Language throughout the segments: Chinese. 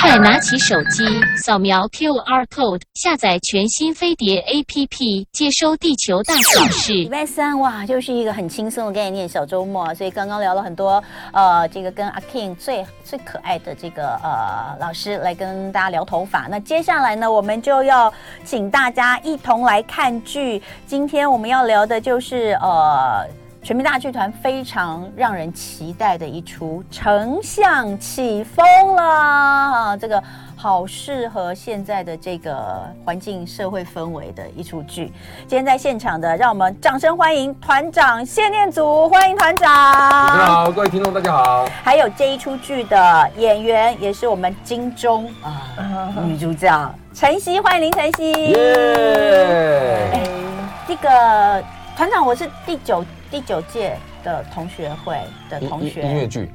快拿起手机，扫描 QR code，下载全新飞碟 APP，接收地球大小事。礼拜三哇，就是一个很轻松的概念，小周末，所以刚刚聊了很多，呃，这个跟阿 King 最最可爱的这个呃老师来跟大家聊头发。那接下来呢，我们就要请大家一同来看剧。今天我们要聊的就是呃。全民大剧团非常让人期待的一出《丞相起风了》啊，这个好适合现在的这个环境、社会氛围的一出剧。今天在现场的，让我们掌声欢迎团长谢念祖，欢迎团长。大家好，各位听众，大家好。还有这一出剧的演员，也是我们金钟啊 女主角晨曦，欢迎林晨曦。耶！哎，这个团长，我是第九。第九届的同学会的同学，音乐剧。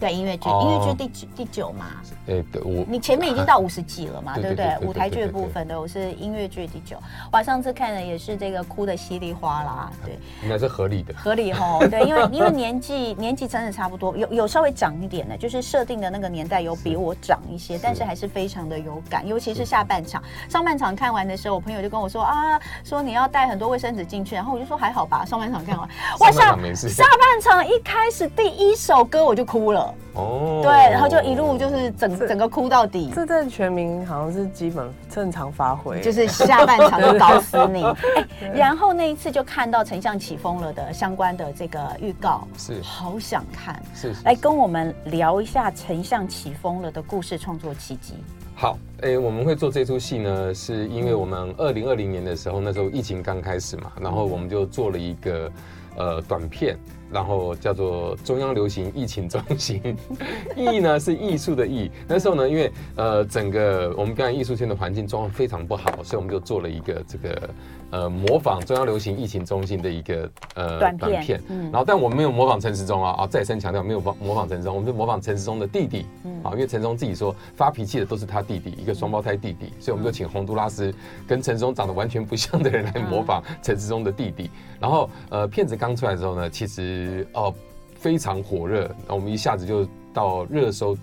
对音乐剧，音乐剧第九第九嘛？哎，对我你前面已经到五十几了嘛？对不对？舞台剧的部分的，我是音乐剧第九。哇，上次看的也是这个哭的稀里哗啦，对，应该是合理的，合理吼。对，因为因为年纪年纪真的差不多，有有稍微长一点的，就是设定的那个年代有比我长一些，但是还是非常的有感，尤其是下半场。上半场看完的时候，我朋友就跟我说啊，说你要带很多卫生纸进去，然后我就说还好吧。上半场看完，哇，下下半场一开始第一首歌我就哭了。哦，对，然后就一路就是整整个哭到底。这阵全民好像是基本正常发挥，就是下半场就搞死你。哎，然后那一次就看到《丞相起风了》的相关的这个预告，是好想看。是，是，来跟我们聊一下《丞相起风了》的故事创作契机。好，哎，我们会做这出戏呢，是因为我们二零二零年的时候，那时候疫情刚开始嘛，然后我们就做了一个呃短片。然后叫做中央流行疫情中心，艺呢是艺术的艺。那时候呢，因为呃整个我们表演艺术圈的环境状况非常不好，所以我们就做了一个这个。呃，模仿中央流行疫情中心的一个呃短片，嗯、然后但我们没有模仿陈时中啊啊，再三强调没有模模仿陈时中，我们就模仿陈时中的弟弟，嗯、啊，因为陈时中自己说发脾气的都是他弟弟，一个双胞胎弟弟，所以我们就请洪都拉斯跟陈时中长得完全不像的人来模仿陈时中的弟弟。然后呃，片子刚出来的时候呢，其实哦、呃、非常火热，我们一下子就到热搜，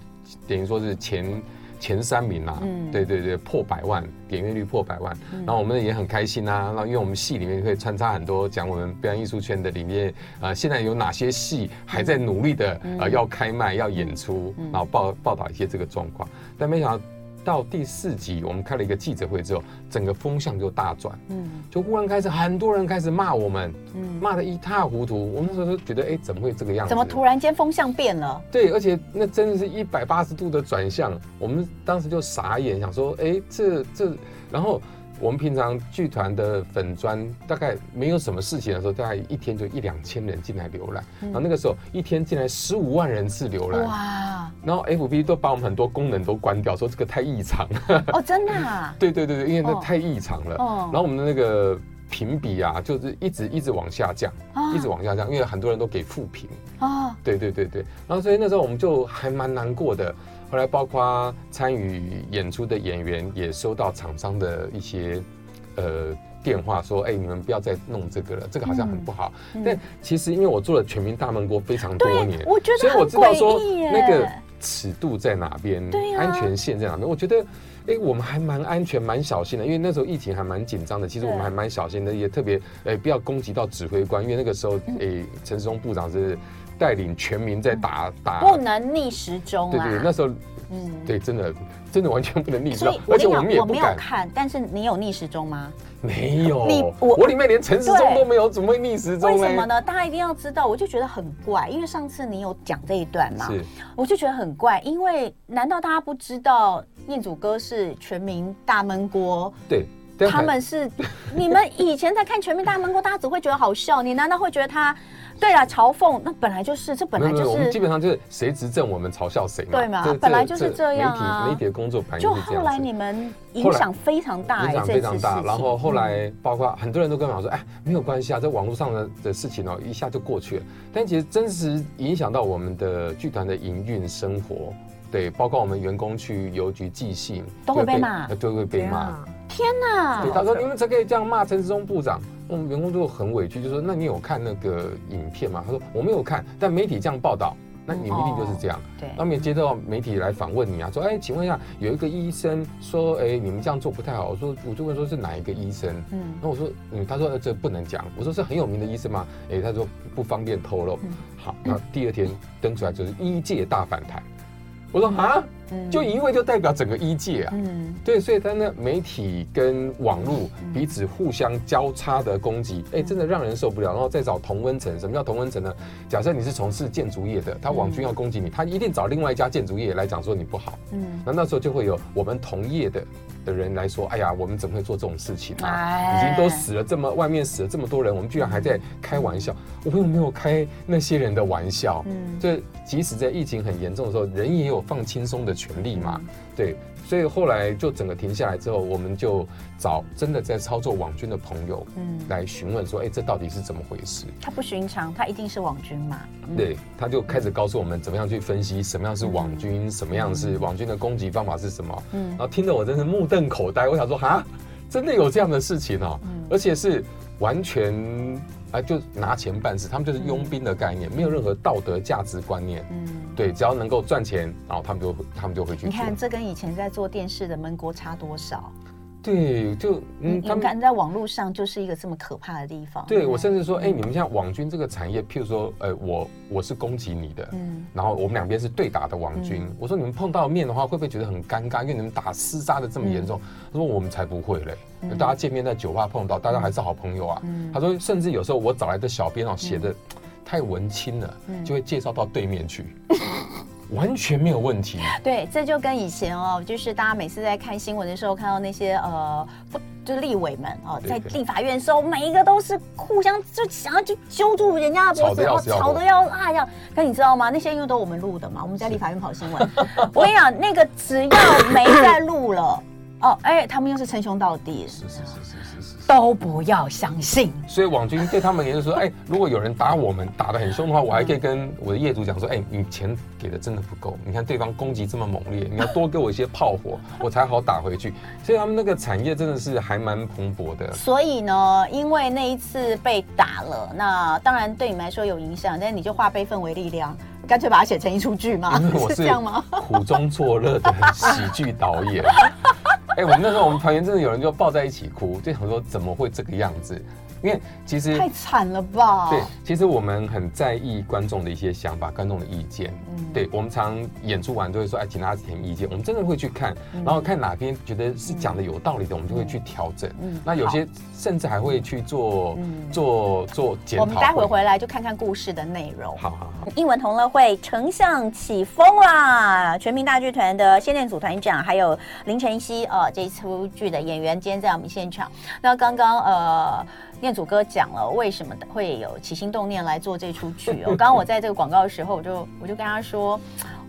等于说是前。前三名啊，嗯、对对对，破百万点阅率破百万，嗯、然后我们也很开心啊。然后因为我们戏里面会穿插很多讲我们表演艺术圈的里面啊、呃，现在有哪些戏还在努力的、嗯、呃要开卖要演出，嗯、然后报报道一些这个状况，但没想到。到第四集，我们开了一个记者会之后，整个风向就大转，嗯，就忽然开始很多人开始骂我们，嗯，骂得一塌糊涂。我们那时候都觉得，哎，怎么会这个样子？怎么突然间风向变了？对，而且那真的是一百八十度的转向，我们当时就傻眼，想说，哎，这这，然后。我们平常剧团的粉砖大概没有什么事情的时候，大概一天就一两千人进来浏览，然后那个时候一天进来十五万人次浏览，哇！然后 FB 都把我们很多功能都关掉，说这个太异常了。哦，真的啊？对对对对，因为那太异常了。哦。然后我们的那个评比啊，就是一直一直往下降，一直往下降，因为很多人都给负评。哦。对对对对，然后所以那时候我们就还蛮难过的。后来，包括参与演出的演员也收到厂商的一些呃电话，说：“哎，你们不要再弄这个了，这个好像很不好。嗯”但其实，因为我做了《全民大闷锅》非常多年，我觉得所以我知道说那个尺度在哪边，对啊、安全线在哪边。我觉得，哎，我们还蛮安全、蛮小心的，因为那时候疫情还蛮紧张的。其实我们还蛮小心的，也特别哎不要攻击到指挥官，因为那个时候哎陈时中部长是。带领全民在打打，不能逆时钟啊！对对，那时候，嗯，对，真的真的完全不能逆时钟。而且我们也不敢，我没有看，但是你有逆时钟吗？没有，你我我里面连陈时中都没有，怎么会逆时钟？为什么呢？大家一定要知道，我就觉得很怪，因为上次你有讲这一段嘛，是，我就觉得很怪，因为难道大家不知道念祖哥是全民大闷锅？对。他们是你们以前在看《全民大闷锅》，大家只会觉得好笑，你难道会觉得他？对啊，嘲讽那本来就是，这本来就是。我们基本上就是谁执政，我们嘲笑谁嘛。对嘛？本来就是这样啊。媒体媒体的工作本来就后来你们影响非常大，影响非常大。然后后来包括很多人都跟我说：“哎，没有关系啊，在网络上的的事情哦，一下就过去了。”但其实真实影响到我们的剧团的营运生活，对，包括我们员工去邮局寄信都会被骂，都会被骂。天哪！对，他说：“你们怎可以这样骂陈时中部长？”我们员工就很委屈，就说：“那你有看那个影片吗？”他说：“我没有看，但媒体这样报道，那你们一定就是这样。那没接到媒体来访问你啊，说，哎，请问一下，有一个医生说，哎，你们这样做不太好。我说，我就问说是哪一个医生？嗯，那我说，嗯，他说这不能讲。我说是很有名的医生吗？哎，他说不方便透露。嗯、好，那第二天登出来就是医界大反弹。我说啊，就一位就代表整个一界啊，嗯，对，所以他那，媒体跟网络彼此互相交叉的攻击，哎，真的让人受不了。然后再找同温层，什么叫同温层呢？假设你是从事建筑业的，他网军要攻击你，他一定找另外一家建筑业来讲说你不好，嗯，那那时候就会有我们同业的的人来说，哎呀，我们怎么会做这种事情啊？已经都死了这么，外面死了这么多人，我们居然还在开玩笑，我们有没有开那些人的玩笑？嗯，这即使在疫情很严重的时候，人也有。放轻松的权利嘛，对，所以后来就整个停下来之后，我们就找真的在操作网军的朋友，嗯，来询问说，哎，这到底是怎么回事？他不寻常，他一定是网军嘛？对，他就开始告诉我们怎么样去分析什么样是网军，什么样是网军的攻击方法是什么。嗯，然后听得我真是目瞪口呆，我想说，哈，真的有这样的事情哦，而且是完全。啊，就拿钱办事，他们就是佣兵的概念，嗯、没有任何道德价值观念。嗯，对，只要能够赚钱，然后他们就他们就会去。你看，这跟以前在做电视的焖国差多少？对，就嗯，他们在网络上就是一个这么可怕的地方。对，我甚至说，哎，你们像网军这个产业，譬如说，呃，我我是攻击你的，嗯，然后我们两边是对打的网军，我说你们碰到面的话，会不会觉得很尴尬？因为你们打厮杀的这么严重，他说我们才不会嘞，大家见面在酒吧碰到，大家还是好朋友啊。他说，甚至有时候我找来的小编哦，写的太文青了，就会介绍到对面去。完全没有问题。对，这就跟以前哦，就是大家每次在看新闻的时候，看到那些呃，不，就是立委们哦，在立法院的时候，每一个都是互相就想要去揪住人家的脖子，然后吵得要啊要！可你知道吗？那些因为都我们录的嘛，我们在立法院跑新闻。我跟你讲，那个只要没在录了哦，哎，他们又是称兄道弟。是是是是是。都不要相信，所以网军对他们也就是说，哎，如果有人打我们打得很凶的话，我还可以跟我的业主讲说，哎，你钱给的真的不够，你看对方攻击这么猛烈，你要多给我一些炮火，我才好打回去。所以他们那个产业真的是还蛮蓬勃的。所以呢，因为那一次被打了，那当然对你们来说有影响，但是你就化悲愤为力量，干脆把它写成一出剧嘛，因 为我是这样吗？苦中作乐的喜剧导演。哎，我那时候我们团员真的有人就抱在一起哭，就想说怎么会这个样子？因为其实太惨了吧？对，其实我们很在意观众的一些想法、观众的意见。嗯，对，我们常演出完都会说，哎，请大家填意见。我们真的会去看，然后看哪边觉得是讲的有道理的，我们就会去调整。嗯，那有些甚至还会去做做做检讨。我们待会回来就看看故事的内容。好好好。英文同乐会丞相起风啦！全民大剧团的谢念组团长还有林晨曦呃，这一出剧的演员今天在我们现场。那刚刚呃。念祖哥讲了为什么会有起心动念来做这出剧哦。刚刚我在这个广告的时候，我就我就跟他说，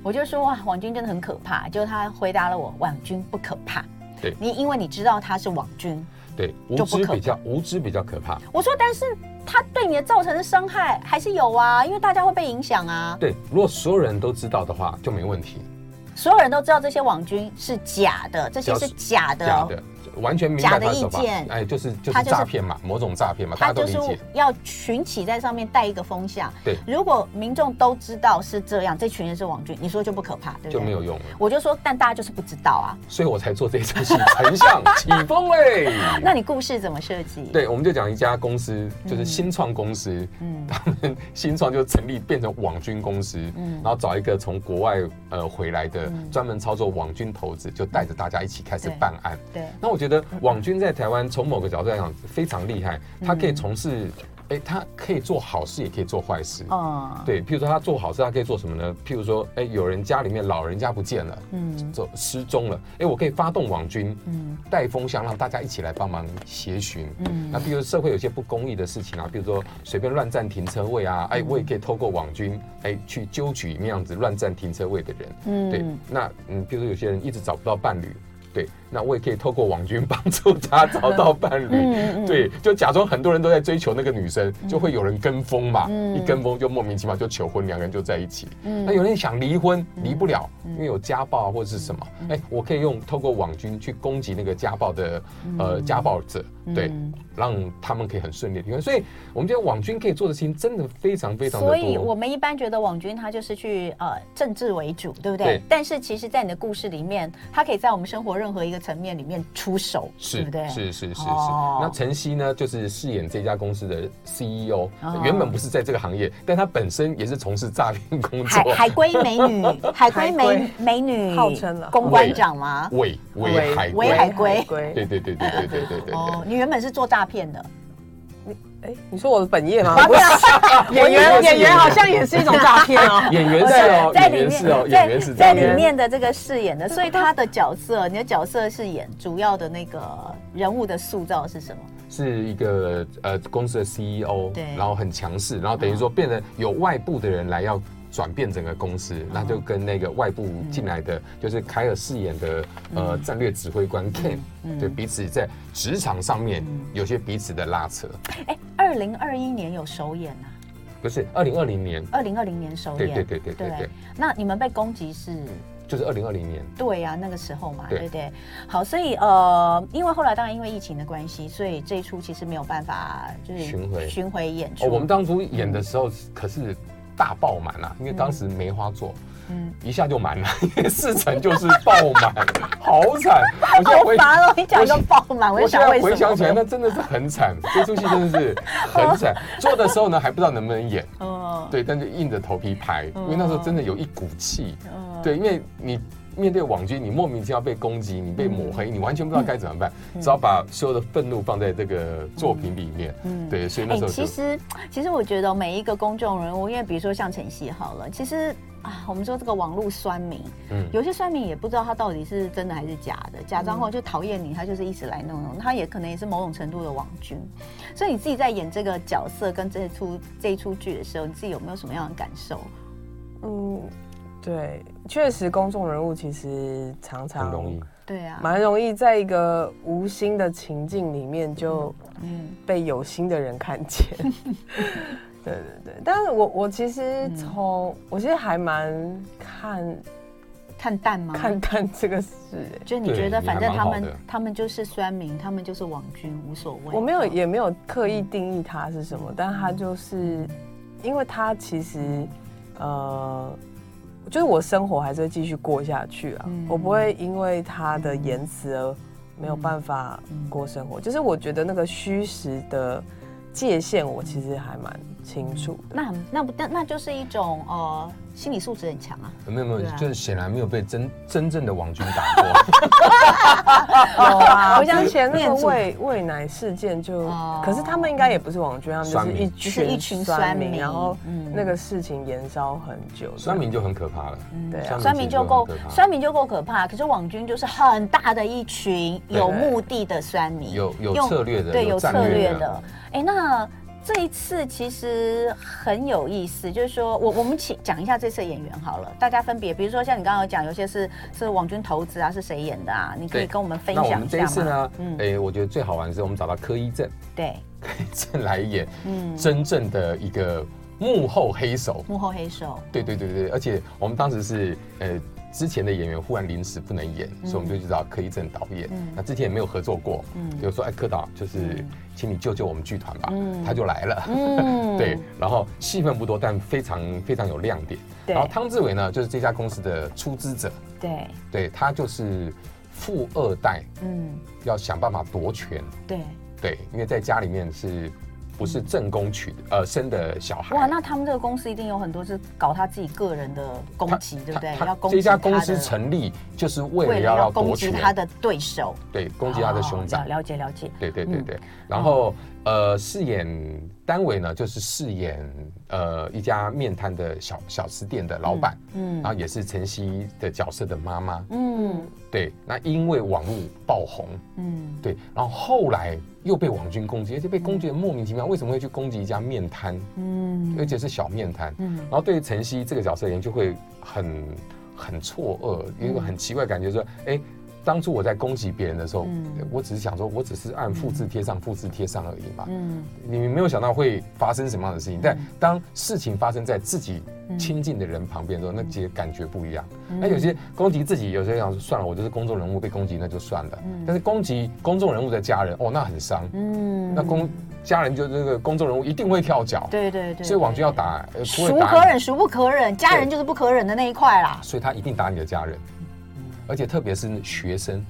我就说哇，网军真的很可怕。就他回答了我，网军不可怕。对，你因为你知道他是网军，对，无知比较无知比较可怕。我说，但是他对你的造成的伤害还是有啊，因为大家会被影响啊。对，如果所有人都知道的话，就没问题。所有人都知道这些网军是假的，这些是假的。假的。完全明白他的意见，哎，就是就是诈骗嘛，某种诈骗嘛，大家都理解。要群起在上面带一个风向，对。如果民众都知道是这样，这群人是网军，你说就不可怕，对不对？就没有用了。我就说，但大家就是不知道啊，所以我才做这一出戏，丞相起风哎。那你故事怎么设计？对，我们就讲一家公司，就是新创公司，嗯，他们新创就成立变成网军公司，嗯，然后找一个从国外呃回来的专门操作网军头子，就带着大家一起开始办案。对，那我觉得网军在在台湾，从某个角度来讲非常厉害，他可以从事，哎、欸，他可以做好事，也可以做坏事。哦，对，譬如说他做好事，他可以做什么呢？譬如说，哎、欸，有人家里面老人家不见了，嗯，走失踪了，哎、欸，我可以发动网军，嗯，带风向，让大家一起来帮忙协寻。嗯，那比如社会有些不公义的事情啊，比如说随便乱占停车位啊，哎、欸，我也可以透过网军，哎、欸，去揪取那样子乱占停车位的人。嗯，对，那嗯，比如说有些人一直找不到伴侣。对，那我也可以透过网军帮助他找到伴侣。嗯、对，就假装很多人都在追求那个女生，嗯、就会有人跟风嘛。嗯、一跟风就莫名其妙就求婚，两个人就在一起。嗯、那有人想离婚，离不了，嗯、因为有家暴或者是什么。哎、欸，我可以用透过网军去攻击那个家暴的呃家暴者，对，让他们可以很顺利离婚。所以我们觉得网军可以做的事情真的非常非常的多。所以我们一般觉得网军他就是去呃政治为主，对不对？对。但是其实，在你的故事里面，他可以在我们生活任何一个层面里面出手，是对不对？是是是是。那晨曦呢，就是饰演这家公司的 CEO，原本不是在这个行业，但他本身也是从事诈骗工作。海海归美女，海归美美女，号称了公关长吗？伪伪海伪海归，对对对对对对对对。哦，你原本是做诈骗的。哎，你说我的本业吗？不是，演员演员好像也是一种诈骗 哦。演员是哦，在里面是哦，演员是在里面的这个饰演的，所以他的角色，你的角色是演主要的那个人物的塑造是什么？是一个呃公司的 CEO，对，然后很强势，然后等于说变得有外部的人来要。转变整个公司，那就跟那个外部进来的，就是凯尔饰演的呃战略指挥官 Ken，对彼此在职场上面有些彼此的拉扯。哎，二零二一年有首演啊？不是，二零二零年。二零二零年首演。对对对对对。那你们被攻击是？就是二零二零年。对呀，那个时候嘛，对不对？好，所以呃，因为后来当然因为疫情的关系，所以这一出其实没有办法就是巡回巡回演出。我们当初演的时候可是。大爆满啊！因为当时梅花座，嗯，一下就满了，因为四层就是爆满，好惨！我好烦哦！你讲就爆满，我现在回想起来，那真的是很惨。这出戏真的是很惨。做的时候呢，还不知道能不能演，哦，对，但就硬着头皮拍，因为那时候真的有一股气，对，因为你。面对网军，你莫名其妙被攻击，你被抹黑，你完全不知道该怎么办，只好把所有的愤怒放在这个作品里面。嗯，对，所以那时候其实其实我觉得每一个公众人物，因为比如说像晨曦好了，其实啊，我们说这个网络酸民，嗯，有些酸民也不知道他到底是真的还是假的，假装后就讨厌你，他就是一直来弄弄，他也可能也是某种程度的网军。所以你自己在演这个角色跟这出这一出剧的时候，你自己有没有什么样的感受？嗯。对，确实，公众人物其实常常容易，对啊，蛮容易在一个无心的情境里面就嗯。被有心的人看见。对对对，但是我我其实从我其实还蛮看看淡吗？看淡这个事，就你觉得反正他们他们就是酸民，他们就是网军，无所谓。我没有也没有刻意定义他是什么，但他就是因为他其实呃。就是我生活还是会继续过下去啊，嗯、我不会因为他的言辞而没有办法过生活。嗯、就是我觉得那个虚实的界限，我其实还蛮清楚的。那那不那那就是一种呃。心理素质很强啊！没有没有，就是显然没有被真真正的网军打过。有啊，我想前那个喂喂奶事件就，可是他们应该也不是网军，他们就是一群酸民，然后那个事情延烧很久。酸民就很可怕了，对，酸民就够酸民就够可怕，可是网军就是很大的一群有目的的酸民，有有策略的，对，有策略的。哎，那。这一次其实很有意思，就是说我我们请讲一下这次的演员好了，大家分别，比如说像你刚刚有讲，有些是是网军投资啊，是谁演的啊？你可以跟我们分享一下吗？那我们这一次呢，嗯，哎，我觉得最好玩的是我们找到柯一正，对，柯一正来演，嗯，真正的一个幕后黑手，幕后黑手，对对对对，而且我们当时是呃。之前的演员忽然临时不能演，所以我们就去找柯一正导演。那之前也没有合作过，就说：“哎，柯导，就是请你救救我们剧团吧。”他就来了，对。然后戏份不多，但非常非常有亮点。然后汤志伟呢，就是这家公司的出资者，对，对他就是富二代，嗯，要想办法夺权，对，对，因为在家里面是。不是正宫娶的，呃，生的小孩。哇，那他们这个公司一定有很多是搞他自己个人的攻击，对不对？要攻击这家公司成立就是为了要要攻击他的对手，对，攻击他的兄长。了解了解。对对对对。然后呃，饰演单伟呢，就是饰演呃一家面摊的小小吃店的老板，嗯，然后也是晨曦的角色的妈妈，嗯，对。那因为网络爆红，嗯，对，然后后来。又被网军攻击，而且被攻击的莫名其妙。为什么会去攻击一家面摊？嗯，而且是小面摊。嗯，然后对于晨曦这个角色而言，就会很很错愕，有一个很奇怪的感觉，说：哎，当初我在攻击别人的时候，我只是想说，我只是按复制贴上、复制贴上而已嘛。嗯，你没有想到会发生什么样的事情。但当事情发生在自己亲近的人旁边的时候，那其实感觉不一样。那有些攻击自己，有些想说算了，我就是公众人物被攻击，那就算了。但是攻击公众人物的家人，哦，那很伤。嗯，那公家人就这个公众人物一定会跳脚。对对对。所以网军要打，孰可忍孰不可忍，家人就是不可忍的那一块啦。所以他一定打你的家人。而且特别是学生，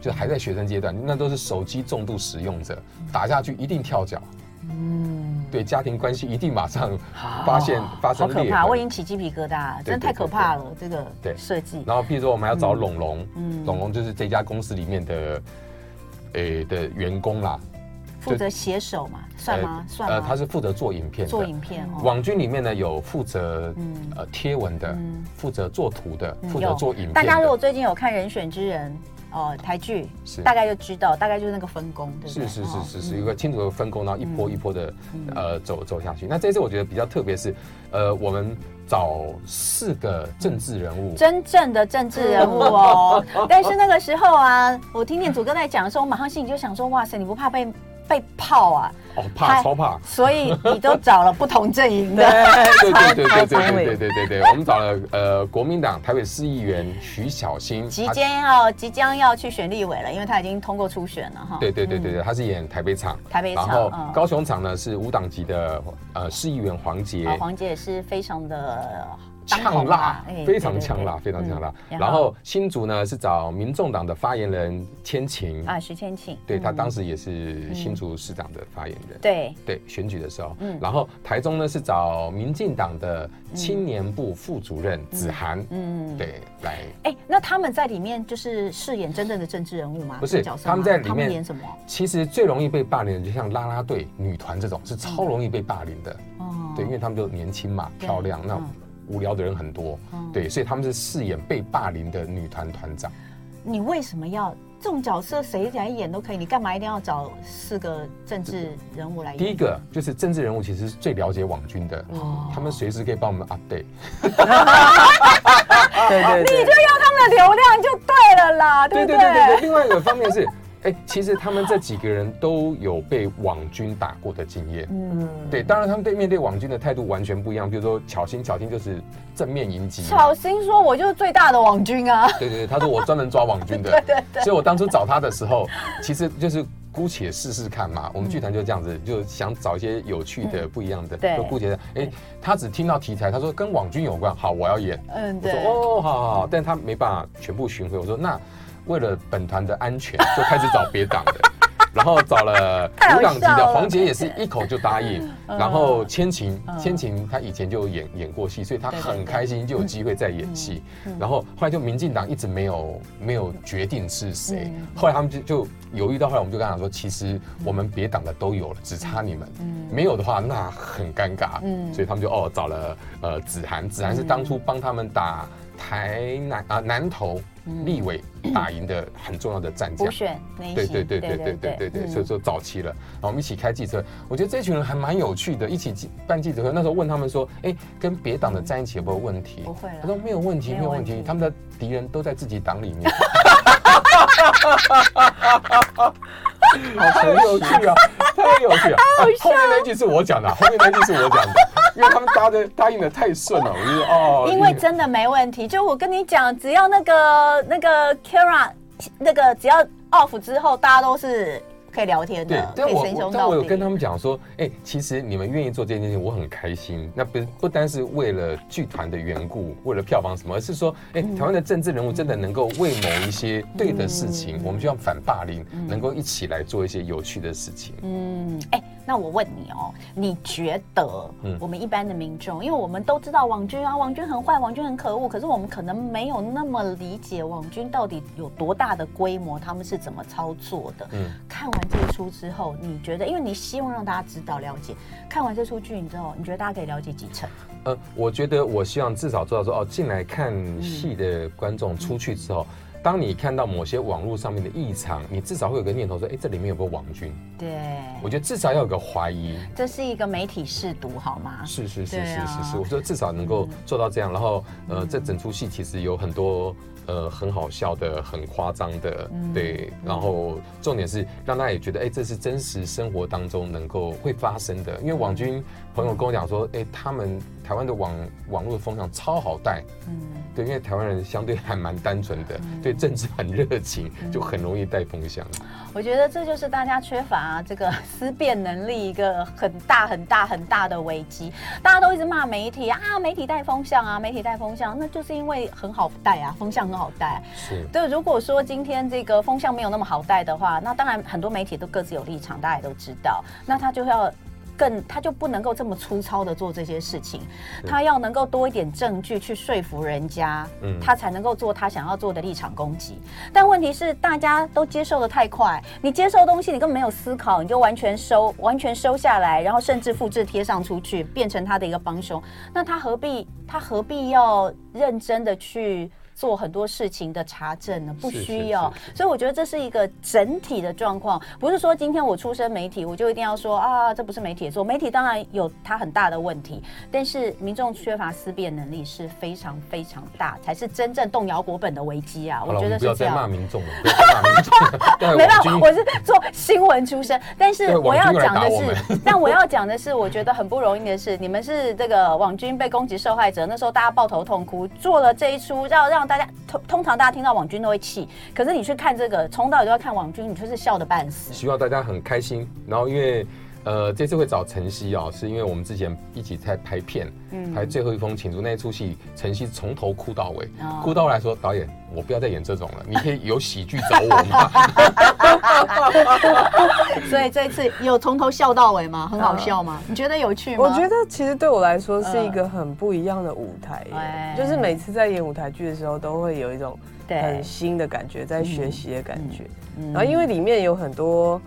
就还在学生阶段，那都是手机重度使用者，打下去一定跳脚。嗯，对，家庭关系一定马上发现发生裂痕。好可怕！我已经起鸡皮疙瘩，真的太可怕了。这个对设计。然后，譬如说，我们要找龙龙，龙龙就是这家公司里面的，诶的员工啦。负责写手嘛，算吗？算。呃，他是负责做影片。做影片。网军里面呢，有负责呃贴文的，负责做图的，负责做影片。大家如果最近有看《人选之人》哦，台剧，大概就知道，大概就是那个分工，对不对？是是是是是，一个清楚的分工，然后一波一波的呃走走下去。那这次我觉得比较特别是，呃，我们找四个政治人物，真正的政治人物哦。但是那个时候啊，我听念祖哥在讲的时候，我马上心里就想说，哇塞，你不怕被？被泡啊！哦，怕超怕，所以你都找了不同阵营的。对对对对对对对对对，我们找了呃国民党台北市议员徐小新，即将要即将要去选立委了，因为他已经通过初选了哈。对对对对对，他是演台北场，台北场。然后高雄场呢是无党籍的呃市议员黄杰，黄杰也是非常的。呛辣，非常呛辣，非常呛辣。然后新竹呢是找民众党的发言人千晴啊，徐千晴，对，他当时也是新竹市长的发言人。对对，选举的时候，嗯。然后台中呢是找民进党的青年部副主任子涵，嗯，对，来。哎，那他们在里面就是饰演真正的政治人物吗？不是，他们在里面演什么？其实最容易被霸凌的，就像拉拉队女团这种，是超容易被霸凌的。哦，对，因为他们就年轻嘛，漂亮，那。无聊的人很多，对，所以他们是饰演被霸凌的女团团长。你为什么要这种角色？谁来演都可以，你干嘛一定要找四个政治人物来演？第一个就是政治人物，其实是最了解网军的，他们随时可以帮我们 update。对对，你就要他们的流量就对了啦，对对对对。另外一个方面是。哎，其实他们这几个人都有被网军打过的经验。嗯，对，当然他们对面对网军的态度完全不一样。比如说巧心，巧心就是正面迎击。巧心说：“我就是最大的网军啊。”对对对，他说：“我专门抓网军的。”对对对。所以我当初找他的时候，其实就是姑且试试看嘛。我们剧团就这样子，就想找一些有趣的、不一样的。对。就姑且，哎，他只听到题材，他说跟网军有关，好，我要演。嗯，对。我说：“哦，好好好。”但他没办法全部巡回。我说：“那。”为了本团的安全，就开始找别党的，然后找了无党籍的黄杰，也是一口就答应。然后千晴，千晴他以前就演演过戏，所以他很开心就有机会再演戏。然后后来就民进党一直没有没有决定是谁，后来他们就就犹豫到后来，我们就跟他讲说，其实我们别党的都有了，只差你们。没有的话那很尴尬。所以他们就哦找了呃子涵，子涵是当初帮他们打台南啊南投。立委打赢的很重要的战将，选对对对对对对对对，所以说早期了，然后我们一起开记者会，我觉得这群人还蛮有趣的，一起办记者会。那时候问他们说，哎，跟别党的在一起有没有问题？不会，他说没有问题，没有问题，他们的敌人都在自己党里面。好有趣啊，太有趣了！后面那句是我讲的，后面那句是我讲的，因为他们答的答应的太顺了，我就说哦。因为真的没问题，就我跟你讲，只要那个那个 Kara 那个只要 off 之后，大家都是。可以聊天的，对，我但我有跟他们讲说，哎，其实你们愿意做这件事情，我很开心。那不不单是为了剧团的缘故，为了票房什么，而是说，哎，台湾的政治人物真的能够为某一些对的事情，我们就要反霸凌，能够一起来做一些有趣的事情。嗯，哎，那我问你哦，你觉得我们一般的民众，因为我们都知道网军啊，网军很坏，网军很可恶，可是我们可能没有那么理解网军到底有多大的规模，他们是怎么操作的。嗯，看完。这出之后，你觉得？因为你希望让大家知道、了解。看完这出剧之后，你觉得大家可以了解几成？呃，我觉得我希望至少做到说，哦，进来看戏的观众出去之后，当你看到某些网络上面的异常，你至少会有个念头说，哎，这里面有没有网军？对，我觉得至少要有个怀疑。这是一个媒体试读，好吗？是是是是是是，我说至少能够做到这样。然后，呃，这整出戏其实有很多。呃，很好笑的，很夸张的，嗯、对。然后重点是让大家也觉得，哎，这是真实生活当中能够会发生的。因为网军朋友跟我讲说，哎，他们台湾的网网络的风向超好带，嗯，对，因为台湾人相对还蛮单纯的，嗯、对政治很热情，就很容易带风向。我觉得这就是大家缺乏这个思辨能力一个很大很大很大的危机。大家都一直骂媒体啊，媒体带风向啊，媒体带风向，那就是因为很好带啊，风向。很好带，是对。如果说今天这个风向没有那么好带的话，那当然很多媒体都各自有立场，大家也都知道。那他就要更，他就不能够这么粗糙的做这些事情，他要能够多一点证据去说服人家，嗯，他才能够做他想要做的立场攻击。但问题是，大家都接受的太快，你接受东西，你根本没有思考，你就完全收，完全收下来，然后甚至复制贴上出去，变成他的一个帮凶。那他何必，他何必要认真的去？做很多事情的查证呢，不需要，所以我觉得这是一个整体的状况，不是说今天我出身媒体，我就一定要说啊，这不是媒体做，媒体当然有它很大的问题，但是民众缺乏思辨能力是非常非常大，才是真正动摇国本的危机啊！我觉得是这样。不要再骂民众了，没办法，我是做新闻出身，但是我要讲的是，但我要讲的是，我觉得很不容易的是，你们是这个网军被攻击受害者，那时候大家抱头痛哭，做了这一出，要让。大家通通常大家听到网军都会气，可是你去看这个，从到尾都要看网军，你就是笑的半死。希望大家很开心。然后因为呃这次会找晨曦哦，是因为我们之前一起在拍片，嗯，拍最后一封情书那一出戏，晨曦从头哭到尾，哦、哭到尾来说导演，我不要再演这种了，你可以有喜剧找我吗？所以这次有从头笑到尾吗？很好笑吗？你觉得有趣吗？我觉得其实对我来说是一个很不一样的舞台，呃、就是每次在演舞台剧的时候，都会有一种很新的感觉，在学习的感觉。然后因为里面有很多。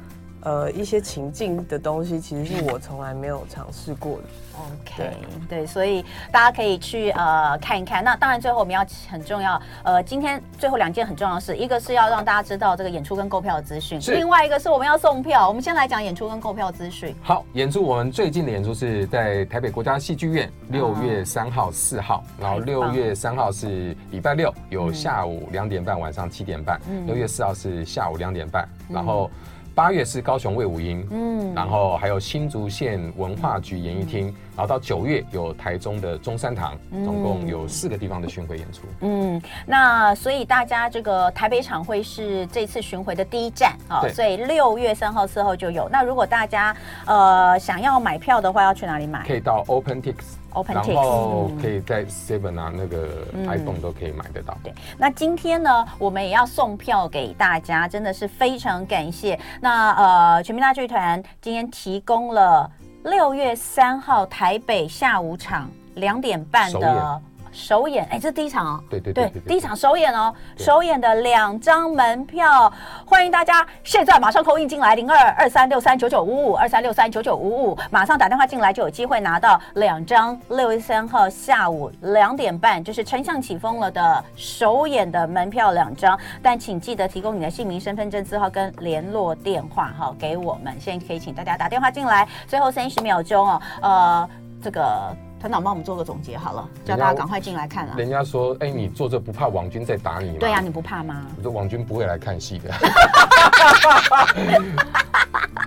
呃，一些情境的东西，其实是我从来没有尝试过的。OK，对，对，所以大家可以去呃看一看。那当然，最后我们要很重要，呃，今天最后两件很重要的事，一个是要让大家知道这个演出跟购票的资讯，另外一个是我们要送票。我们先来讲演出跟购票资讯。好，演出我们最近的演出是在台北国家戏剧院，六月三号、四号，嗯、然后六月三号是礼拜六，有下午两点半，晚上七点半；六、嗯、月四号是下午两点半，然后。八月是高雄魏武营，嗯，然后还有新竹县文化局演艺厅，嗯、然后到九月有台中的中山堂，嗯、总共有四个地方的巡回演出。嗯，那所以大家这个台北场会是这次巡回的第一站啊，对所以六月三号、四号就有。那如果大家呃想要买票的话，要去哪里买？可以到 OpenTix。Open 然后可以在 Seven 啊，那个 iPhone 都可以买得到。对，那今天呢，我们也要送票给大家，真的是非常感谢。那呃，全民大剧团今天提供了六月三号台北下午场两点半的。首演，哎，这是第一场哦。对对对，对，第一场首演哦，首演的两张门票，欢迎大家现在马上扣印进来，零二二三六三九九五五二三六三九九五五，马上打电话进来就有机会拿到两张六月三号下午两点半，就是《丞相起风了》的首演的门票两张，但请记得提供你的姓名、身份证字号跟联络电话哈，给我们。现在可以请大家打电话进来，最后三十秒钟哦，呃，这个。团长帮我们做个总结好了，叫大家赶快进来看啊！人家说，哎，你坐这不怕网军在打你吗？对呀，你不怕吗？我说网军不会来看戏的。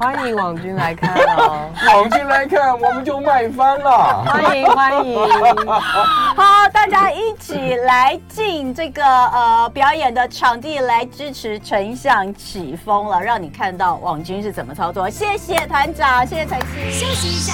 欢迎网军来看哦！网军来看，我们就卖翻了。欢迎欢迎！好，大家一起来进这个呃表演的场地来支持丞相起风了，让你看到网军是怎么操作。谢谢团长，谢谢晨曦。休息一下。